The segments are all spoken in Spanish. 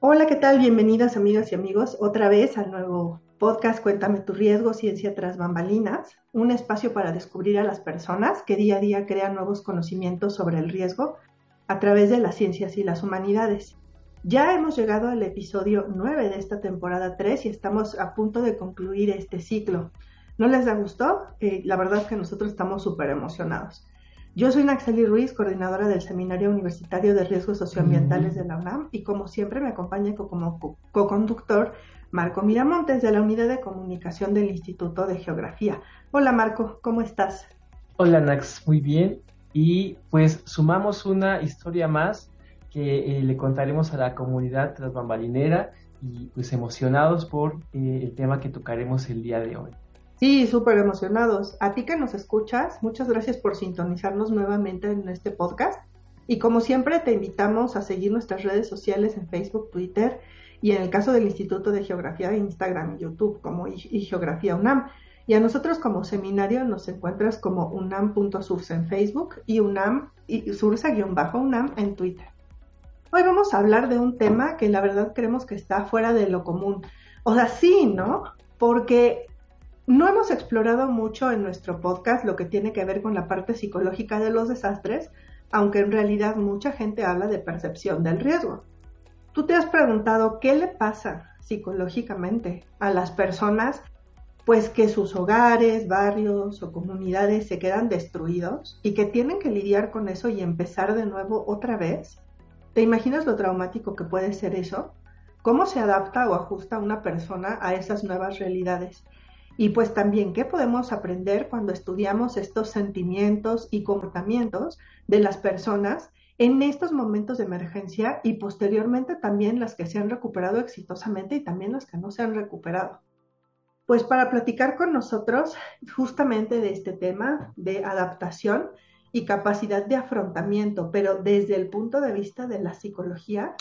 Hola, ¿qué tal? Bienvenidas amigas y amigos otra vez al nuevo podcast Cuéntame tu riesgo, ciencia tras bambalinas, un espacio para descubrir a las personas que día a día crean nuevos conocimientos sobre el riesgo a través de las ciencias y las humanidades. Ya hemos llegado al episodio 9 de esta temporada 3 y estamos a punto de concluir este ciclo. ¿No les da gusto? Eh, la verdad es que nosotros estamos súper emocionados. Yo soy Naxeli Ruiz, coordinadora del Seminario Universitario de Riesgos Socioambientales de la UNAM y como siempre me acompaña como co-conductor Marco Miramontes de la Unidad de Comunicación del Instituto de Geografía. Hola Marco, ¿cómo estás? Hola Nax, muy bien. Y pues sumamos una historia más que eh, le contaremos a la comunidad transbambalinera y pues emocionados por eh, el tema que tocaremos el día de hoy. Sí, súper emocionados. A ti que nos escuchas, muchas gracias por sintonizarnos nuevamente en este podcast. Y como siempre, te invitamos a seguir nuestras redes sociales en Facebook, Twitter y en el caso del Instituto de Geografía, Instagram y YouTube como y Geografía UNAM. Y a nosotros como seminario nos encuentras como unam.sursa en Facebook y unam y sursa-unam en Twitter. Hoy vamos a hablar de un tema que la verdad creemos que está fuera de lo común. O sea, sí, ¿no? Porque no hemos explorado mucho en nuestro podcast lo que tiene que ver con la parte psicológica de los desastres, aunque en realidad mucha gente habla de percepción del riesgo. ¿Tú te has preguntado qué le pasa psicológicamente a las personas pues que sus hogares, barrios o comunidades se quedan destruidos y que tienen que lidiar con eso y empezar de nuevo otra vez? ¿Te imaginas lo traumático que puede ser eso? ¿Cómo se adapta o ajusta una persona a esas nuevas realidades? Y pues también, ¿qué podemos aprender cuando estudiamos estos sentimientos y comportamientos de las personas en estos momentos de emergencia y posteriormente también las que se han recuperado exitosamente y también las que no se han recuperado? Pues para platicar con nosotros justamente de este tema de adaptación y capacidad de afrontamiento, pero desde el punto de vista de la psicología,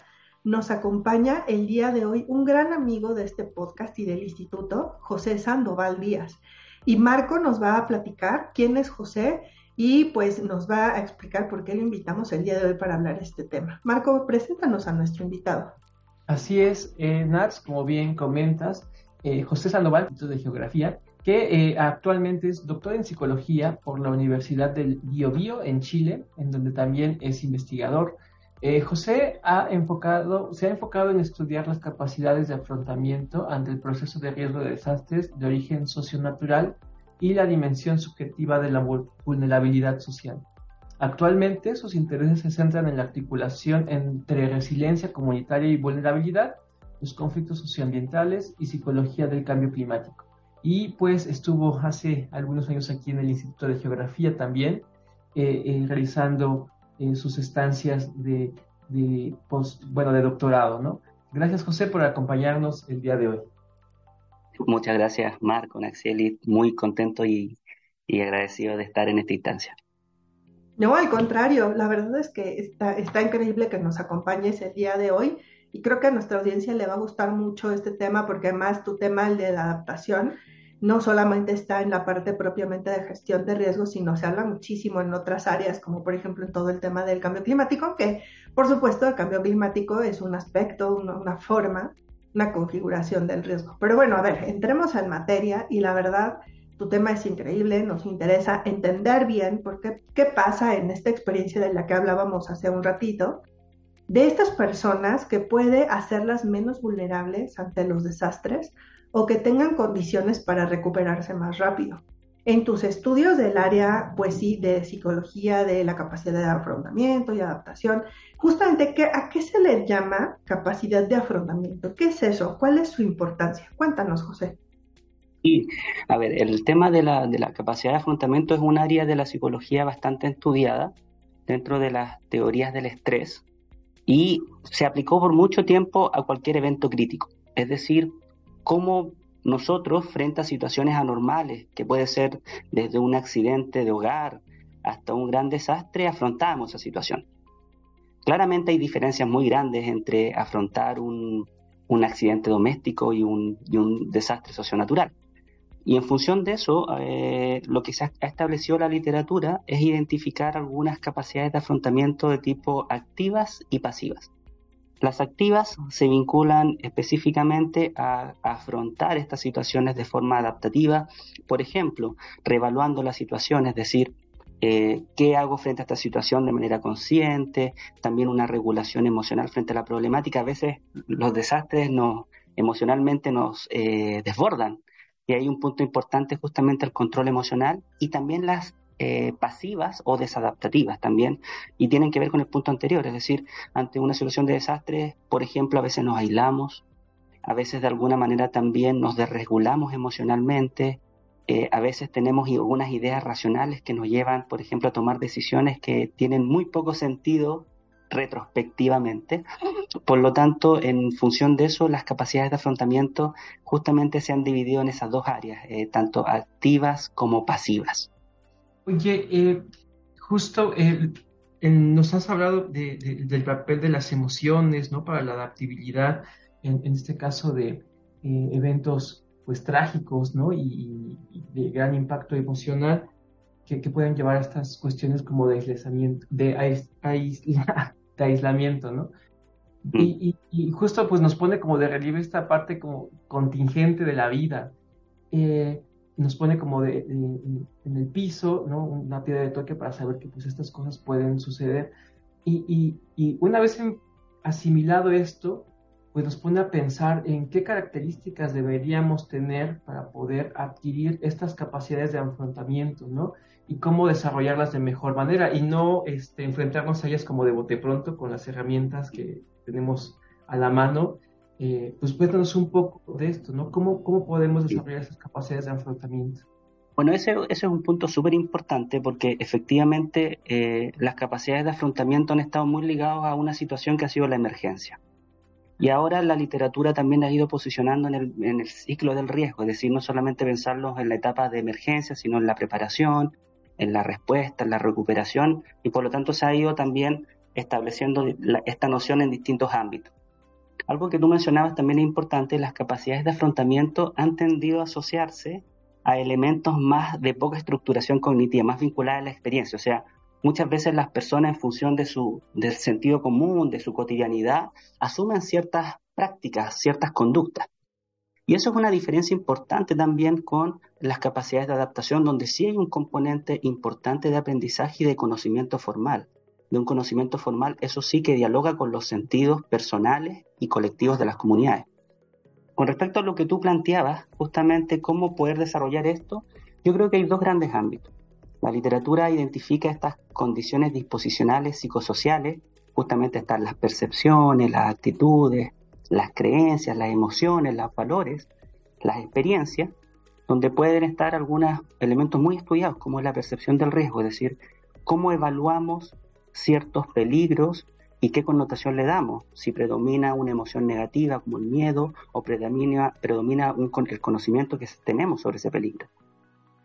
nos acompaña el día de hoy un gran amigo de este podcast y del instituto, José Sandoval Díaz. Y Marco nos va a platicar quién es José y pues nos va a explicar por qué lo invitamos el día de hoy para hablar de este tema. Marco, preséntanos a nuestro invitado. Así es, eh, Nats, como bien comentas, eh, José Sandoval, Instituto de Geografía, que eh, actualmente es doctor en psicología por la Universidad del Biobío en Chile, en donde también es investigador eh, José se ha enfocado en estudiar las capacidades de afrontamiento ante el proceso de riesgo de desastres de origen socionatural y la dimensión subjetiva de la vulnerabilidad social. Actualmente sus intereses se centran en la articulación entre resiliencia comunitaria y vulnerabilidad, los conflictos socioambientales y psicología del cambio climático. Y pues estuvo hace algunos años aquí en el Instituto de Geografía también, eh, eh, realizando en sus estancias de, post, bueno, de doctorado, ¿no? Gracias, José, por acompañarnos el día de hoy. Muchas gracias, Marco, Naxieli, muy contento y, agradecido de estar en esta instancia. No, al contrario, la verdad es que está, está increíble que nos acompañes el día de hoy y creo que a nuestra audiencia le va a gustar mucho este tema porque además tu tema, el de la adaptación, no solamente está en la parte propiamente de gestión de riesgos, sino se habla muchísimo en otras áreas, como por ejemplo en todo el tema del cambio climático, que por supuesto el cambio climático es un aspecto, una, forma, una configuración del riesgo. Pero bueno, a ver, entremos en materia y la verdad, tu tema es increíble, nos interesa entender bien por qué, qué pasa en esta experiencia de la que hablábamos hace un ratito, de estas personas que puede hacerlas menos vulnerables ante los desastres o que tengan condiciones para recuperarse más rápido. En tus estudios del área, pues sí, de psicología, de la capacidad de afrontamiento y adaptación, justamente, ¿a qué se le llama capacidad de afrontamiento? ¿Qué es eso? ¿Cuál es su importancia? Cuéntanos, José. Sí, a ver, el tema de la, de la capacidad de afrontamiento es un área de la psicología bastante estudiada dentro de las teorías del estrés y se aplicó por mucho tiempo a cualquier evento crítico. Es decir, cómo nosotros, frente a situaciones anormales, que puede ser desde un accidente de hogar hasta un gran desastre, afrontamos esa situación. Claramente hay diferencias muy grandes entre afrontar un, accidente doméstico y un, y un desastre socionatural. Y en función de eso, eh, lo que se ha establecido la literatura es identificar algunas capacidades de afrontamiento de tipo activas y pasivas. Las activas se vinculan específicamente a, afrontar estas situaciones de forma adaptativa, por ejemplo, reevaluando la situación, es decir, eh, qué hago frente a esta situación de manera consciente, también una regulación emocional frente a la problemática. A veces los desastres nos, emocionalmente nos eh, desbordan y hay un punto importante justamente el control emocional y también las eh, pasivas o desadaptativas también, y tienen que ver con el punto anterior, es decir, ante una situación de desastre, por ejemplo, a veces nos aislamos, a veces de alguna manera también nos desregulamos emocionalmente, eh, a veces tenemos algunas ideas racionales que nos llevan, por ejemplo, a tomar decisiones que tienen muy poco sentido retrospectivamente. Por lo tanto, en función de eso, las capacidades de afrontamiento justamente se han dividido en esas dos áreas, eh, tanto activas como pasivas. Oye, eh, justo eh, nos has hablado del papel de las emociones, ¿no? Para la adaptabilidad, en, este caso de eventos pues trágicos, ¿no? Y, de gran impacto emocional que, pueden llevar a estas cuestiones como de aislamiento, de, de aislamiento, ¿no? Mm. Y, justo pues nos pone como de relieve esta parte como contingente de la vida. Eh, nos pone como de, en el piso, ¿no? Una piedra de toque para saber que pues estas cosas pueden suceder. Y, una vez asimilado esto, pues nos pone a pensar en qué características deberíamos tener para poder adquirir estas capacidades de afrontamiento, ¿no? y cómo desarrollarlas de mejor manera y no este, enfrentarnos a ellas como de bote pronto con las herramientas que tenemos a la mano. Eh, pues cuéntanos un poco de esto, ¿no? ¿Cómo, cómo podemos desarrollar esas capacidades de afrontamiento? Bueno, ese, ese es un punto súper importante porque efectivamente eh, las capacidades de afrontamiento han estado muy ligadas a una situación que ha sido la emergencia. Y ahora la literatura también ha ido posicionando en el, en el ciclo del riesgo, es decir, no solamente pensarlos en la etapa de emergencia, sino en la preparación, en la respuesta, en la recuperación, y por lo tanto se ha ido también estableciendo esta noción en distintos ámbitos. Algo que tú mencionabas también es importante, las capacidades de afrontamiento han tendido a asociarse a elementos más de poca estructuración cognitiva, más vinculadas a la experiencia. O sea, muchas veces las personas en función de su, del sentido común, de su cotidianidad, asumen ciertas prácticas, ciertas conductas. Y eso es una diferencia importante también con las capacidades de adaptación, donde sí hay un componente importante de aprendizaje y de conocimiento formal. De un conocimiento formal, eso sí que dialoga con los sentidos personales y colectivos de las comunidades. Con respecto a lo que tú planteabas, justamente cómo poder desarrollar esto, yo creo que hay dos grandes ámbitos. La literatura identifica estas condiciones disposicionales psicosociales, justamente están las percepciones, las actitudes, las creencias, las emociones, los valores, las experiencias, donde pueden estar algunos elementos muy estudiados, como es la percepción del riesgo, es decir, cómo evaluamos ciertos peligros y qué connotación le damos, si predomina una emoción negativa como el miedo o predomina, predomina el conocimiento que tenemos sobre ese peligro.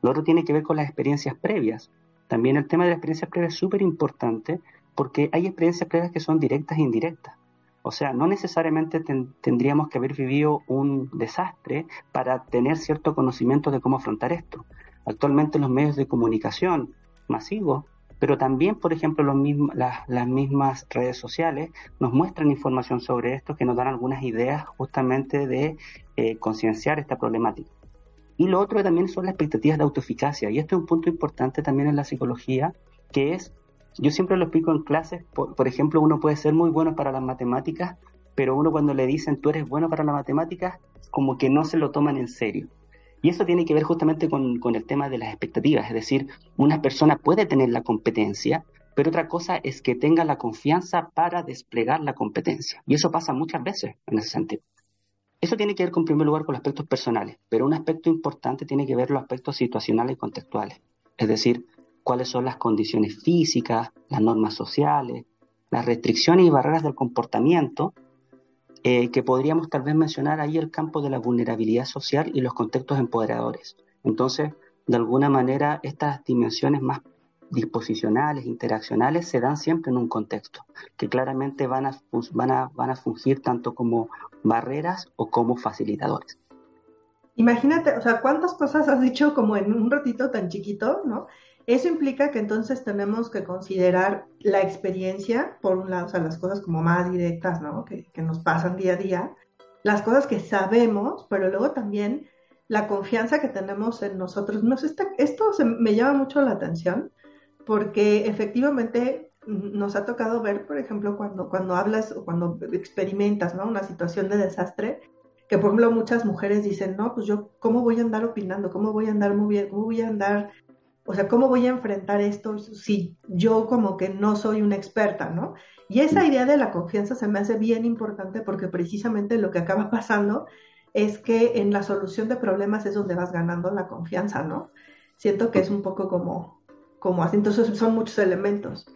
Lo otro tiene que ver con las experiencias previas. También el tema de las experiencias previas es súper importante porque hay experiencias previas que son directas e indirectas. O sea, no necesariamente tendríamos que haber vivido un desastre para tener cierto conocimiento de cómo afrontar esto. Actualmente los medios de comunicación masivos, pero también, por ejemplo, las, mismas redes sociales nos muestran información sobre esto que nos dan algunas ideas justamente de eh, concienciar esta problemática. Y lo otro también son las expectativas de autoeficacia. Y esto es un punto importante también en la psicología, que es yo siempre lo explico en clases, por, ejemplo, uno puede ser muy bueno para las matemáticas, pero uno cuando le dicen tú eres bueno para las matemáticas, como que no se lo toman en serio. Y eso tiene que ver justamente con, el tema de las expectativas, es decir, una persona puede tener la competencia, pero otra cosa es que tenga la confianza para desplegar la competencia. Y eso pasa muchas veces en ese sentido. Eso tiene que ver, en primer lugar, con los aspectos personales, pero un aspecto importante tiene que ver los aspectos situacionales y contextuales. Es decir, cuáles son las condiciones físicas, las normas sociales, las restricciones y barreras del comportamiento, eh, que podríamos tal vez mencionar ahí el campo de la vulnerabilidad social y los contextos empoderadores. Entonces, de alguna manera, estas dimensiones más disposicionales, interaccionales, se dan siempre en un contexto, que claramente van a, van a, van a fungir tanto como barreras o como facilitadores. Imagínate, o sea, cuántas cosas has dicho como en un ratito tan chiquito, ¿no? Eso implica que entonces tenemos que considerar la experiencia, por un lado, o sea, las cosas como más directas, ¿no? Que, que nos pasan día a día, las cosas que sabemos, pero luego también la confianza que tenemos en nosotros. Nos está, esto me llama mucho la atención porque efectivamente nos ha tocado ver, por ejemplo, cuando, cuando hablas o cuando experimentas ¿no? una situación de desastre, que por ejemplo muchas mujeres dicen, no, pues yo, ¿cómo voy a andar opinando? ¿Cómo voy a andar bien? ¿Cómo voy a andar? O sea, ¿cómo voy a enfrentar esto si yo como que no soy una experta, ¿no? Y esa idea de la confianza se me hace bien importante porque precisamente lo que acaba pasando es que en la solución de problemas es donde vas ganando la confianza, ¿no? Siento que es un poco como, como así, entonces son muchos elementos.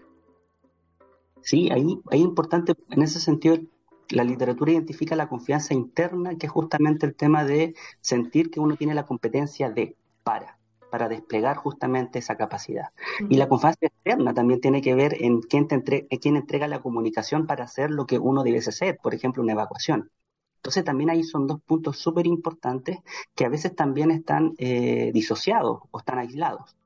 Sí, ahí, es importante, en ese sentido, la literatura identifica la confianza interna, que es justamente el tema de sentir que uno tiene la competencia de, para, para desplegar justamente esa capacidad. Y la confianza externa también tiene que ver en quién, te en quién entrega la comunicación para hacer lo que uno debe hacer, por ejemplo, una evacuación. Entonces también ahí son dos puntos súper importantes que a veces también están eh, disociados o están aislados.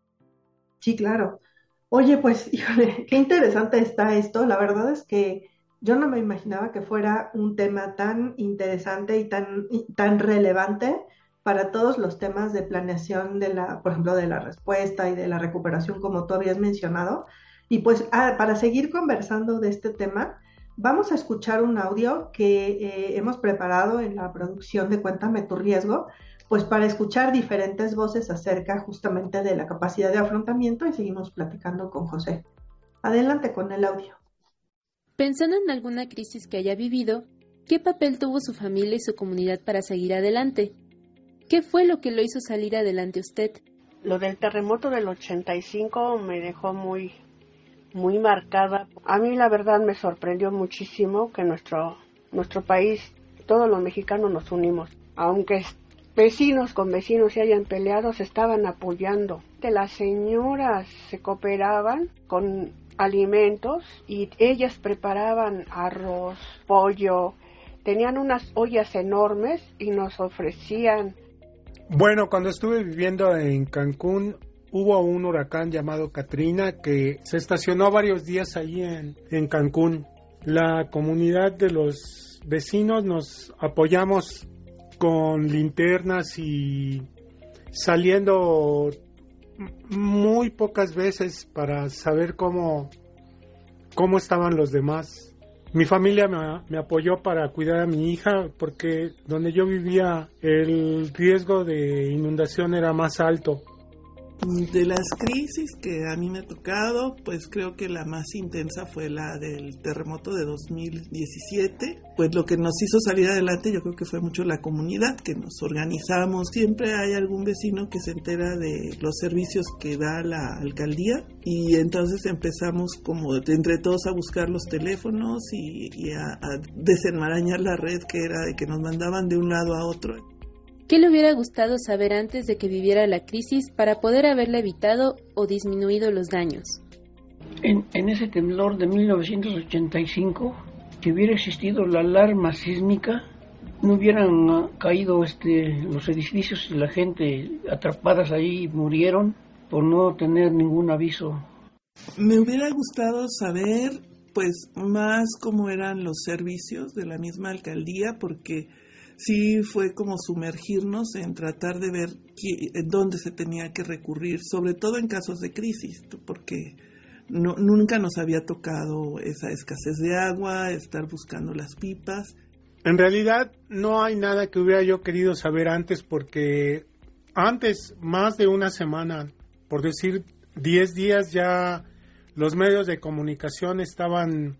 Sí, claro. Oye, pues, híjole, qué interesante está esto. La verdad es que yo no me imaginaba que fuera un tema tan interesante y tan, tan relevante para todos los temas de planeación de la, por ejemplo, de la respuesta y de la recuperación, como tú habías mencionado. Y pues ah, para seguir conversando de este tema, Vamos a escuchar un audio que eh, hemos preparado en la producción de Cuéntame tu riesgo, pues para escuchar diferentes voces acerca justamente de la capacidad de afrontamiento y seguimos platicando con José. Adelante con el audio. Pensando en alguna crisis que haya vivido, ¿qué papel tuvo su familia y su comunidad para seguir adelante? ¿Qué fue lo que lo hizo salir adelante usted? Lo del terremoto del 85 me dejó muy muy marcada. A mí la verdad me sorprendió muchísimo que nuestro, nuestro país, todos los mexicanos nos unimos, aunque vecinos con vecinos se hayan peleado, se estaban apoyando. Las señoras se cooperaban con alimentos y ellas preparaban arroz, pollo, tenían unas ollas enormes y nos ofrecían. Bueno, cuando estuve viviendo en Cancún, hubo un huracán llamado Katrina que se estacionó varios días allí en, en Cancún. La comunidad de los vecinos nos apoyamos con linternas y saliendo muy pocas veces para saber cómo, cómo estaban los demás. Mi familia me, apoyó para cuidar a mi hija porque donde yo vivía el riesgo de inundación era más alto. De las crisis que a mí me ha tocado, pues creo que la más intensa fue la del terremoto de 2017. Pues lo que nos hizo salir adelante yo creo que fue mucho la comunidad, que nos organizamos. Siempre hay algún vecino que se entera de los servicios que da la alcaldía y entonces empezamos como entre todos a buscar los teléfonos y, a, a desenmarañar la red que era de que nos mandaban de un lado a otro. ¿Qué le hubiera gustado saber antes de que viviera la crisis para poder haberla evitado o disminuido los daños? En, ese temblor de 1985, si hubiera existido la alarma sísmica, no hubieran ah, caído este, los edificios y la gente atrapadas ahí murieron por no tener ningún aviso. Me hubiera gustado saber pues más cómo eran los servicios de la misma alcaldía porque sí fue como sumergirnos en tratar de ver dónde se tenía que recurrir, sobre todo en casos de crisis, porque no, nunca nos había tocado esa escasez de agua, estar buscando las pipas. En realidad no hay nada que hubiera yo querido saber antes porque antes, más de una semana, por decir 10 días ya los medios de comunicación estaban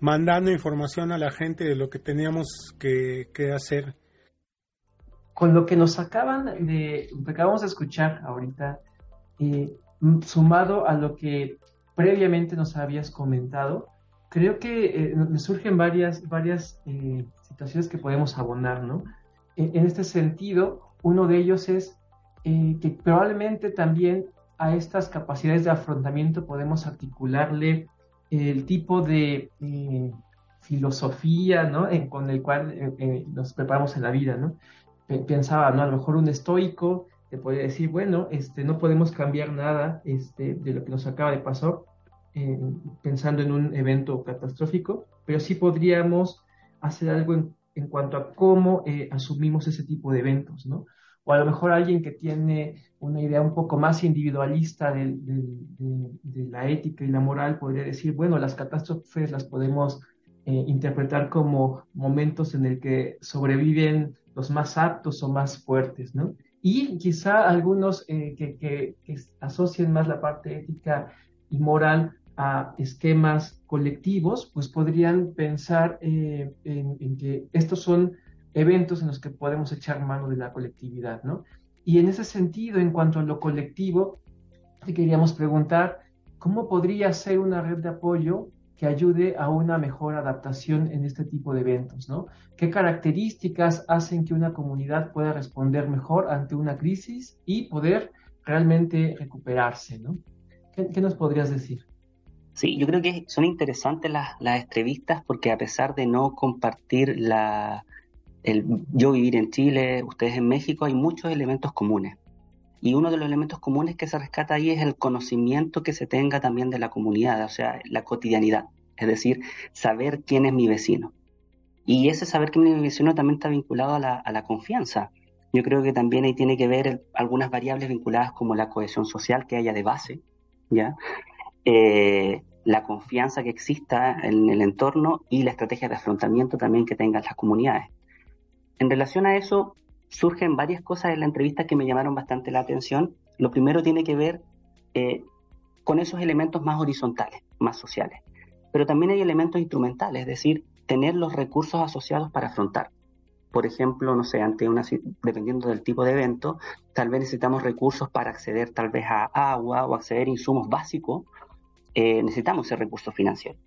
mandando información a la gente de lo que teníamos que, hacer. Con lo que nos acaban de, acabamos de escuchar ahorita, eh, sumado a lo que previamente nos habías comentado, creo que eh, me surgen varias, varias eh, situaciones que podemos abonar, ¿no? En, este sentido, uno de ellos es eh, que probablemente también a estas capacidades de afrontamiento podemos articularle el tipo de filosofía, ¿no? con el cual nos preparamos en la vida, ¿no? Pensaba, ¿no? A lo mejor un estoico te podría decir, bueno, este, no podemos cambiar nada este, de lo que nos acaba de pasar, pensando en un evento catastrófico, pero sí podríamos hacer algo en, cuanto a cómo eh, asumimos ese tipo de eventos, ¿no? O a lo mejor alguien que tiene una idea un poco más individualista de, la ética y la moral podría decir, bueno, las catástrofes las podemos eh, interpretar como momentos en el que sobreviven los más aptos o más fuertes, ¿no? Y quizá algunos eh, que, que, que, asocien más la parte ética y moral a esquemas colectivos, pues podrían pensar eh, en, que estos son eventos en los que podemos echar mano de la colectividad, ¿no? Y en ese sentido, en cuanto a lo colectivo, te queríamos preguntar, ¿cómo podría ser una red de apoyo que ayude a una mejor adaptación en este tipo de eventos, ¿no? ¿Qué características hacen que una comunidad pueda responder mejor ante una crisis y poder realmente recuperarse, ¿no? qué nos podrías decir? Sí, yo creo que son interesantes las, las entrevistas porque a pesar de no compartir la, el yo vivir en Chile, ustedes en México, hay muchos elementos comunes. Y uno de los elementos comunes que se rescata ahí es el conocimiento que se tenga también de la comunidad, o sea, la cotidianidad, es decir, saber quién es mi vecino. Y ese saber quién es mi vecino también está vinculado a la, confianza. Yo creo que también ahí tiene que ver algunas variables vinculadas como la cohesión social que haya de base, ¿ya? Eh, la confianza que exista en el entorno y la estrategia de afrontamiento también que tengan las comunidades. En relación a eso, surgen varias cosas en la entrevista que me llamaron bastante la atención. Lo primero tiene que ver eh, con esos elementos más horizontales, más sociales. Pero también hay elementos instrumentales, es decir, tener los recursos asociados para afrontar. Por ejemplo, no sé, ante una, dependiendo del tipo de evento, tal vez necesitamos recursos para acceder tal vez a agua o acceder a insumos básicos eh, necesitamos ese recurso financiero.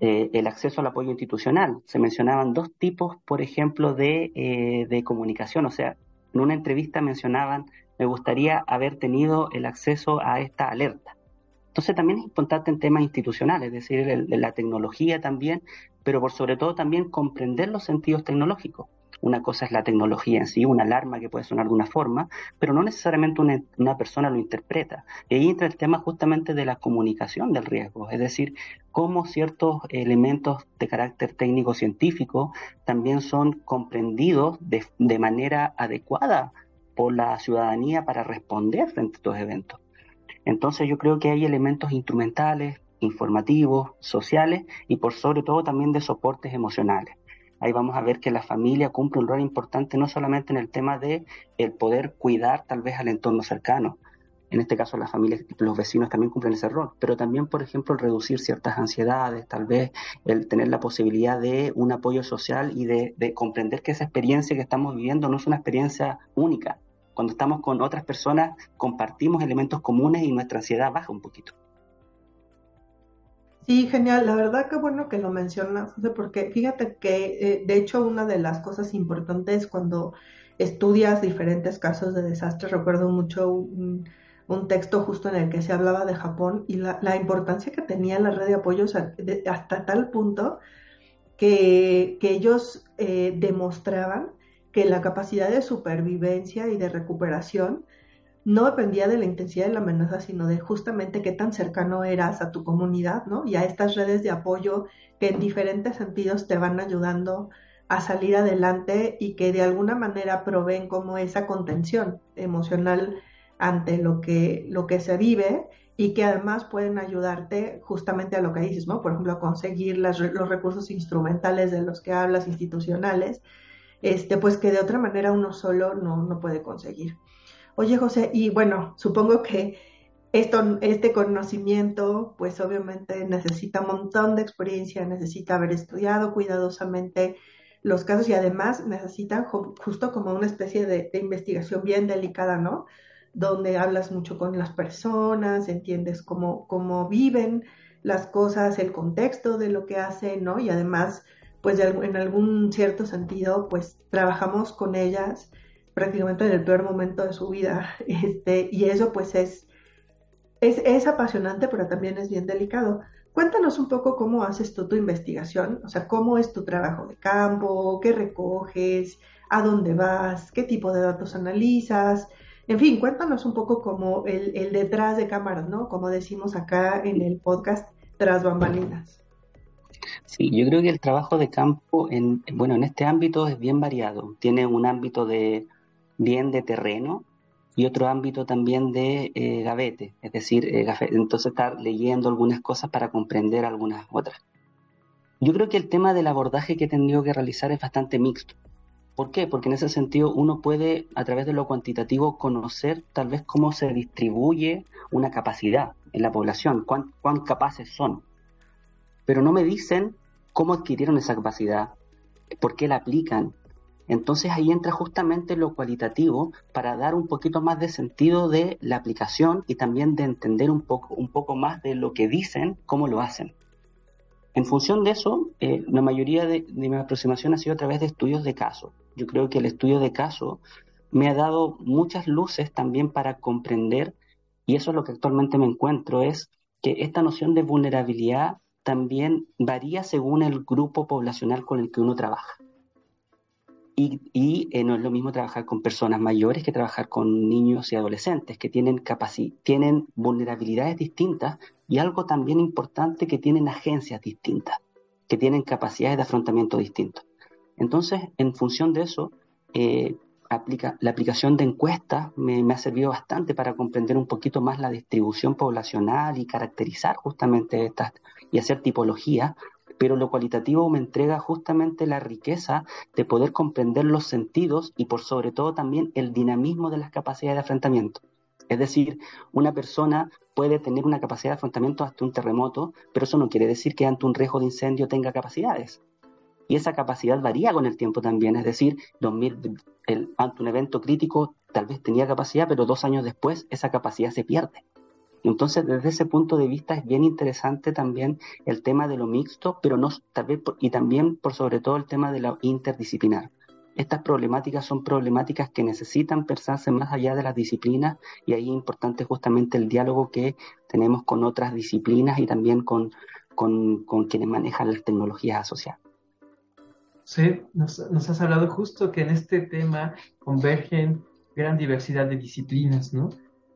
Eh, el acceso al apoyo institucional. Se mencionaban dos tipos, por ejemplo, de, eh, de, comunicación. O sea, en una entrevista mencionaban, me gustaría haber tenido el acceso a esta alerta. Entonces también es importante en temas institucionales, es decir, la tecnología también, pero por sobre todo también comprender los sentidos tecnológicos. Una cosa es la tecnología en sí, una alarma que puede sonar de una forma, pero no necesariamente una, persona lo interpreta. Y ahí entra el tema justamente de la comunicación del riesgo, es decir, cómo ciertos elementos de carácter técnico-científico también son comprendidos de, de manera adecuada por la ciudadanía para responder frente a estos eventos. Entonces yo creo que hay elementos instrumentales, informativos, sociales y por sobre todo también de soportes emocionales ahí vamos a ver que la familia cumple un rol importante no solamente en el tema de el poder cuidar tal vez al entorno cercano, en este caso las familias, los vecinos también cumplen ese rol, pero también, por ejemplo, el reducir ciertas ansiedades, tal vez el tener la posibilidad de un apoyo social y de, de comprender que esa experiencia que estamos viviendo no es una experiencia única. Cuando estamos con otras personas, compartimos elementos comunes y nuestra ansiedad baja un poquito. Sí, genial. La verdad que bueno que lo mencionas, porque fíjate que eh, de hecho una de las cosas importantes cuando estudias diferentes casos de desastre, recuerdo mucho un, texto justo en el que se hablaba de Japón y la, importancia que tenía la red de apoyos hasta tal punto que, que ellos eh, demostraban que la capacidad de supervivencia y de recuperación no dependía de la intensidad de la amenaza, sino de justamente qué tan cercano eras a tu comunidad, ¿no? Y a estas redes de apoyo que en diferentes sentidos te van ayudando a salir adelante y que de alguna manera proveen como esa contención emocional ante lo que, lo que se vive y que además pueden ayudarte justamente a lo que dices, ¿no? Por ejemplo, a conseguir los recursos instrumentales de los que hablas, institucionales, este, pues que de otra manera uno solo no, no puede conseguir. Oye, José, y bueno, supongo que esto, este conocimiento, pues obviamente necesita un montón de experiencia, necesita haber estudiado cuidadosamente los casos y además necesita justo como una especie de, investigación bien delicada, ¿no? Donde hablas mucho con las personas, entiendes cómo, cómo viven las cosas, el contexto de lo que hacen, ¿no? Y además, pues en algún cierto sentido, pues trabajamos con ellas prácticamente en el peor momento de su vida, este, y eso pues es, es, es apasionante, pero también es bien delicado. Cuéntanos un poco cómo haces tú tu investigación, o sea, cómo es tu trabajo de campo, qué recoges, a dónde vas, qué tipo de datos analizas, en fin, cuéntanos un poco como el, el detrás de cámaras, ¿no? Como decimos acá en el podcast, tras bambalinas. Sí, yo creo que el trabajo de campo, en, bueno, en este ámbito es bien variado. Tiene un ámbito de bien de terreno y otro ámbito también de eh, gavete, es decir, eh, entonces estar leyendo algunas cosas para comprender algunas otras. Yo creo que el tema del abordaje que he tenido que realizar es bastante mixto. ¿Por qué? Porque en ese sentido uno puede, a través de lo cuantitativo, conocer tal vez cómo se distribuye una capacidad en la población, cuán, cuán capaces son. Pero no me dicen cómo adquirieron esa capacidad, por qué la aplican. Entonces ahí entra justamente lo cualitativo para dar un poquito más de sentido de la aplicación y también de entender un poco, un poco más de lo que dicen, cómo lo hacen. En función de eso, eh, la mayoría de, mi aproximación ha sido a través de estudios de caso. Yo creo que el estudio de caso me ha dado muchas luces también para comprender, y eso es lo que actualmente me encuentro, es que esta noción de vulnerabilidad también varía según el grupo poblacional con el que uno trabaja. Y, eh, no es lo mismo trabajar con personas mayores que trabajar con niños y adolescentes que tienen, tienen vulnerabilidades distintas y algo también importante que tienen agencias distintas, que tienen capacidades de afrontamiento distintos. Entonces, en función de eso, eh, aplica, la aplicación de encuestas me, me, ha servido bastante para comprender un poquito más la distribución poblacional y caracterizar justamente estas y hacer tipología pero lo cualitativo me entrega justamente la riqueza de poder comprender los sentidos y por sobre todo también el dinamismo de las capacidades de afrontamiento. Es decir, una persona puede tener una capacidad de afrontamiento hasta un terremoto, pero eso no quiere decir que ante un riesgo de incendio tenga capacidades. Y esa capacidad varía con el tiempo también, es decir, 2000, ante un evento crítico tal vez tenía capacidad, pero dos años después esa capacidad se pierde. Entonces, desde ese punto de vista es bien interesante también el tema de lo mixto, pero no tal vez y también por sobre todo el tema de lo interdisciplinar. Estas problemáticas son problemáticas que necesitan pensarse más allá de las disciplinas y ahí es importante justamente el diálogo que tenemos con otras disciplinas y también con, con, quienes manejan las tecnologías asociadas. Sí, nos, nos, has hablado justo que en este tema convergen gran diversidad de disciplinas, ¿no?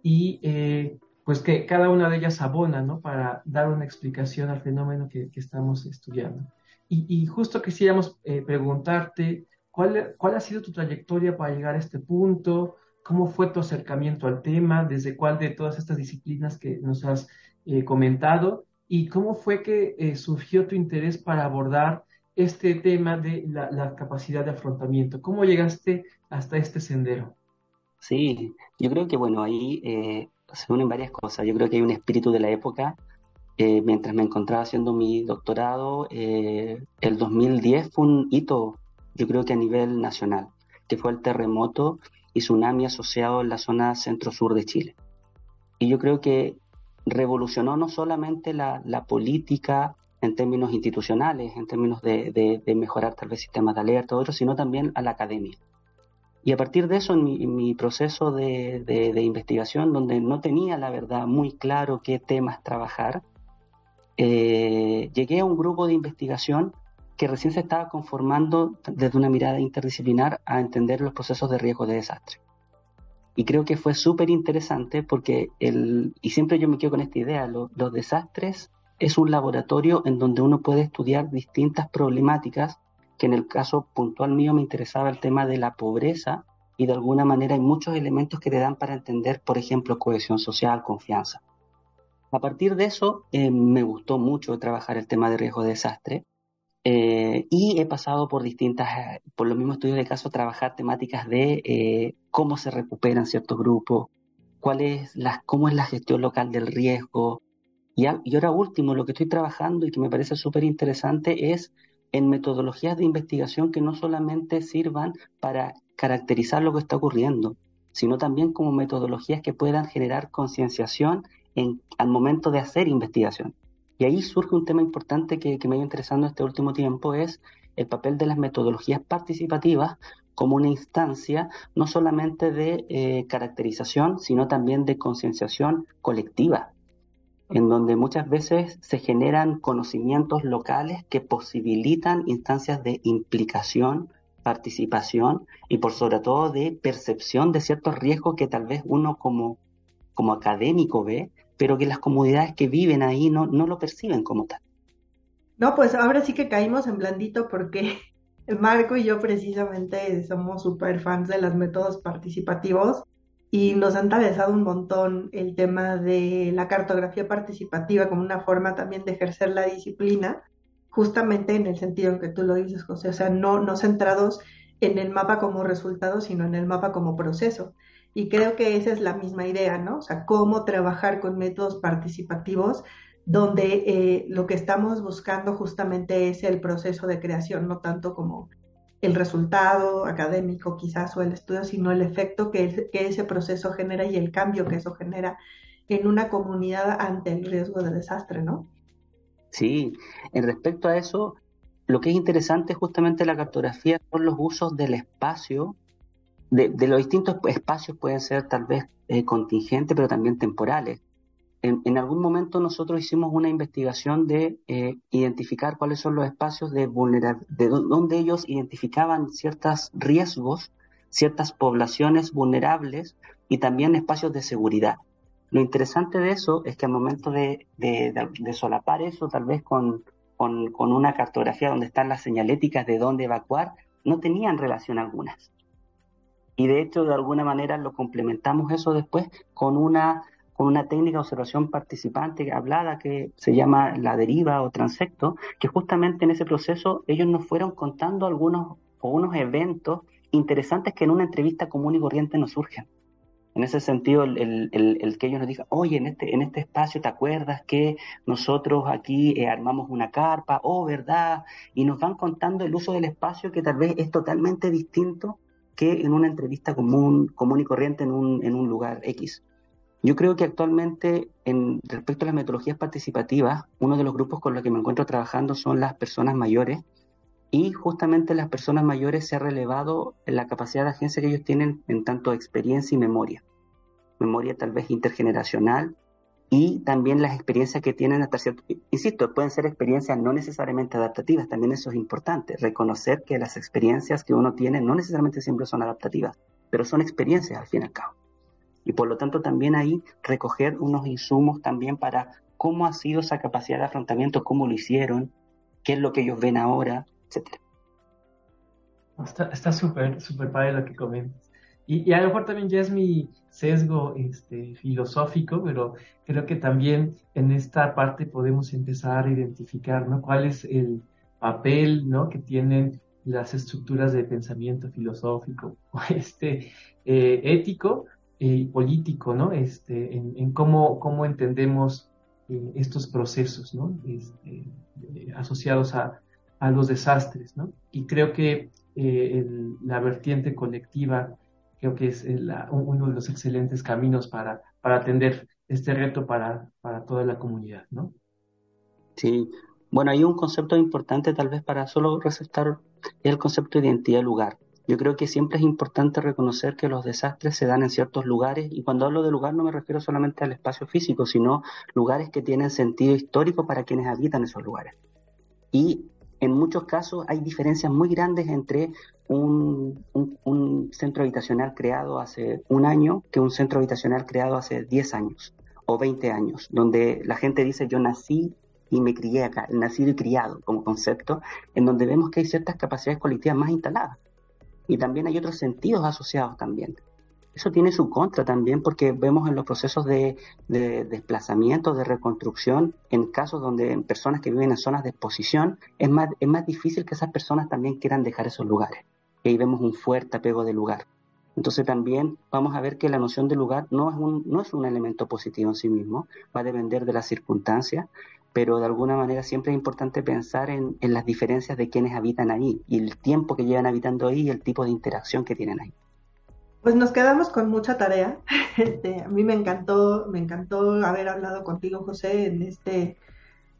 Y eh, pues que cada una de ellas abona, ¿no? Para dar una explicación al fenómeno que, estamos estudiando. Y, justo quisiéramos eh, preguntarte, ¿cuál, ¿cuál ha sido tu trayectoria para llegar a este punto? ¿Cómo fue tu acercamiento al tema? ¿Desde cuál de todas estas disciplinas que nos has eh, comentado? ¿Y cómo fue que eh, surgió tu interés para abordar este tema de la, la capacidad de afrontamiento? ¿Cómo llegaste hasta este sendero? Sí, yo creo que bueno, ahí se unen varias cosas. Yo creo que hay un espíritu de la época. Eh, mientras me encontraba haciendo mi doctorado, eh, el 2010 fue un hito, yo creo que a nivel nacional, que fue el terremoto y tsunami asociado en la zona centro-sur de Chile. Y yo creo que revolucionó no solamente la, política en términos institucionales, en términos de, mejorar tal vez sistemas de alerta, otros, sino también a la academia. Y a partir de eso, en mi, proceso de, investigación, donde no tenía la verdad muy claro qué temas trabajar, eh, llegué a un grupo de investigación que recién se estaba conformando desde una mirada interdisciplinar a entender los procesos de riesgo de desastre. Y creo que fue súper interesante porque, el, y siempre yo me quedo con esta idea, los desastres es un laboratorio en donde uno puede estudiar distintas problemáticas que en el caso puntual mío me interesaba el tema de la pobreza y de alguna manera hay muchos elementos que te dan para entender, por ejemplo, cohesión social, confianza. A partir de eso, eh, me gustó mucho trabajar el tema de riesgo de desastre eh, y he pasado por distintas, por los mismos estudios de caso, trabajar temáticas de eh, cómo se recuperan ciertos grupos, cuál es la, cómo es la gestión local del riesgo. Y, y ahora último, lo que estoy trabajando y que me parece súper interesante es en metodologías de investigación que no solamente sirvan para caracterizar lo que está ocurriendo, sino también como metodologías que puedan generar concienciación al momento de hacer investigación. Y ahí surge un tema importante que, me ha interesando este último tiempo, es el papel de las metodologías participativas como una instancia no solamente de eh, caracterización, sino también de concienciación colectiva, en donde muchas veces se generan conocimientos locales que posibilitan instancias de implicación, participación y por sobre todo de percepción de ciertos riesgos que tal vez uno como, como académico ve, pero que las comunidades que viven ahí no, no lo perciben como tal. No, pues ahora sí que caímos en blandito porque Marco y yo precisamente somos súper fans de los métodos participativos y nos han interesado un montón el tema de la cartografía participativa como una forma también de ejercer la disciplina, justamente en el sentido en que tú lo dices, José, o sea, no, no centrados en el mapa como resultado, sino en el mapa como proceso. Y creo que esa es la misma idea, ¿no? O sea, cómo trabajar con métodos participativos donde eh, lo que estamos buscando justamente es el proceso de creación, no tanto como el resultado académico quizás o el estudio, sino el efecto que, que ese proceso genera y el cambio que eso genera en una comunidad ante el riesgo de desastre, ¿no? Sí, en respecto a eso, lo que es interesante justamente la cartografía son los usos del espacio de, los distintos espacios pueden ser tal vez eh, contingentes, pero también temporales. En, algún momento nosotros hicimos una investigación de eh, identificar cuáles son los espacios de vulnerabilidad, de donde ellos identificaban ciertos riesgos, ciertas poblaciones vulnerables y también espacios de seguridad. Lo interesante de eso es que al momento de, solapar eso, tal vez con, con una cartografía donde están las señaléticas de dónde evacuar, no tenían relación algunas y de hecho de alguna manera lo complementamos eso después con una con una técnica de observación participante hablada que se llama la deriva o transecto, que justamente en ese proceso ellos nos fueron contando algunos o unos eventos interesantes que en una entrevista común y corriente nos surgen. En ese sentido, el, el, que ellos nos digan, oye, en este, en este espacio, ¿te acuerdas que nosotros aquí eh, armamos una carpa? Oh, ¿verdad? Y nos van contando el uso del espacio que tal vez es totalmente distinto que en una entrevista común, común y corriente en un, en un lugar X. Yo creo que actualmente, en respecto a las metodologías participativas, uno de los grupos con los que me encuentro trabajando son las personas mayores y justamente las personas mayores se ha relevado la capacidad de agencia que ellos tienen en tanto experiencia y memoria. Memoria tal vez intergeneracional, y también las experiencias que tienen hasta cierto, insisto, pueden ser experiencias no necesariamente adaptativas, también eso es importante, reconocer que las experiencias que uno tiene no necesariamente siempre son adaptativas, pero son experiencias al fin y al cabo. Y por lo tanto también ahí recoger unos insumos también para cómo ha sido esa capacidad de afrontamiento, cómo lo hicieron, qué es lo que ellos ven ahora, etcétera. Está súper, súper padre lo que comentas. Y, a lo mejor también ya es mi sesgo este, filosófico, pero creo que también en esta parte podemos empezar a identificar ¿no? cuál es el papel ¿no? que tienen las estructuras de pensamiento filosófico, este, eh, ético y político, ¿no? Este, en, cómo, cómo entendemos eh, estos procesos, ¿no? Este, asociados a, a, los desastres, ¿no? Y creo que eh, la vertiente colectiva creo que es uno de los excelentes caminos para, para atender este reto para, para toda la comunidad, ¿no? Sí, bueno, hay un concepto importante tal vez para solo resaltar el concepto de identidad de lugar. Yo creo que siempre es importante reconocer que los desastres se dan en ciertos lugares y cuando hablo de lugar no me refiero solamente al espacio físico, sino lugares que tienen sentido histórico para quienes habitan esos lugares. Y en muchos casos hay diferencias muy grandes entre un, centro habitacional creado hace un año que un centro habitacional creado hace 10 años o 20 años, donde la gente dice yo nací y me crié acá, nacido y criado como concepto, en donde vemos que hay ciertas capacidades colectivas más instaladas. Y también hay otros sentidos asociados también. Eso tiene su contra también porque vemos en los procesos de, desplazamiento, de reconstrucción, en casos donde personas que viven en zonas de exposición, es más, es más difícil que esas personas también quieran dejar esos lugares. Y ahí vemos un fuerte apego de lugar. Entonces también vamos a ver que la noción de lugar no es un, no es un elemento positivo en sí mismo, va a depender de las circunstancias, pero de alguna manera siempre es importante pensar en, en las diferencias de quienes habitan ahí y el tiempo que llevan habitando ahí y el tipo de interacción que tienen ahí. Pues nos quedamos con mucha tarea. Este, a mí me encantó, me encantó haber hablado contigo, José, en este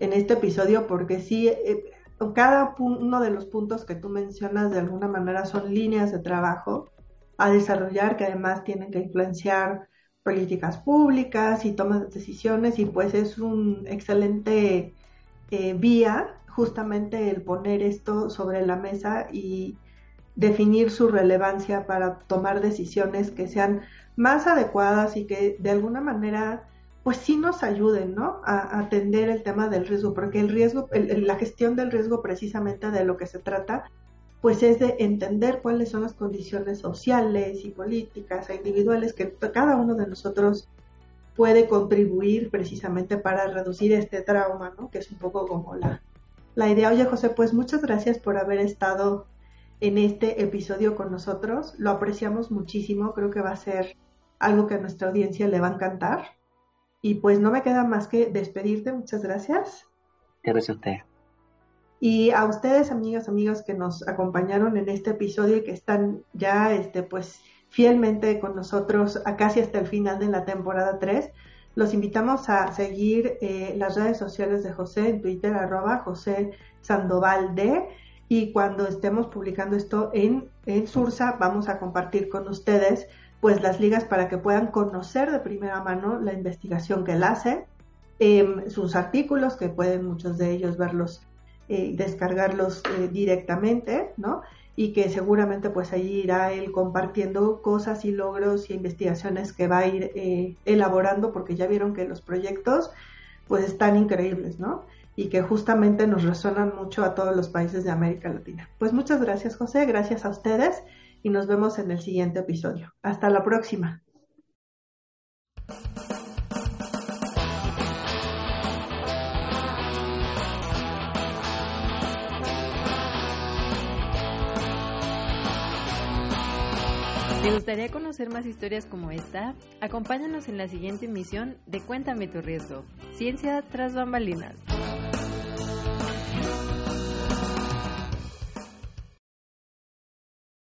en este episodio porque sí, eh, cada uno de los puntos que tú mencionas de alguna manera son líneas de trabajo a desarrollar que además tienen que influenciar políticas públicas y tomas de decisiones y pues es un excelente eh, vía justamente el poner esto sobre la mesa y definir su relevancia para tomar decisiones que sean más adecuadas y que de alguna manera pues sí nos ayuden, ¿no? A, atender el tema del riesgo, porque el riesgo, la gestión del riesgo precisamente de lo que se trata, pues es de entender cuáles son las condiciones sociales y políticas e individuales que cada uno de nosotros puede contribuir precisamente para reducir este trauma, ¿no? Que es un poco como la, idea. Oye, José, pues muchas gracias por haber estado en este episodio con nosotros. Lo apreciamos muchísimo, creo que va a ser algo que a nuestra audiencia le va a encantar. Y pues no me queda más que despedirte. Muchas gracias. Gracias a usted. Y a ustedes, amigas, amigos que nos acompañaron en este episodio y que están ya, este, pues, fielmente con nosotros a casi hasta el final de la temporada 3, los invitamos a seguir eh, las redes sociales de José en Twitter, arroba José Sandoval D. Y cuando estemos publicando esto en, en Sursa, vamos a compartir con ustedes pues las ligas para que puedan conocer de primera mano la investigación que él hace, em, sus artículos, que pueden muchos de ellos verlos, eh, descargarlos eh, directamente, ¿no? Y que seguramente pues ahí irá él compartiendo cosas y logros y investigaciones que va a ir eh, elaborando, porque ya vieron que los proyectos pues están increíbles, ¿no? Y que justamente nos resuenan mucho a todos los países de América Latina. Pues muchas gracias José, gracias a ustedes y nos vemos en el siguiente episodio. Hasta la próxima. ¿Te gustaría conocer más historias como esta? Acompáñanos en la siguiente emisión de Cuéntame tu riesgo, Ciencia tras bambalinas.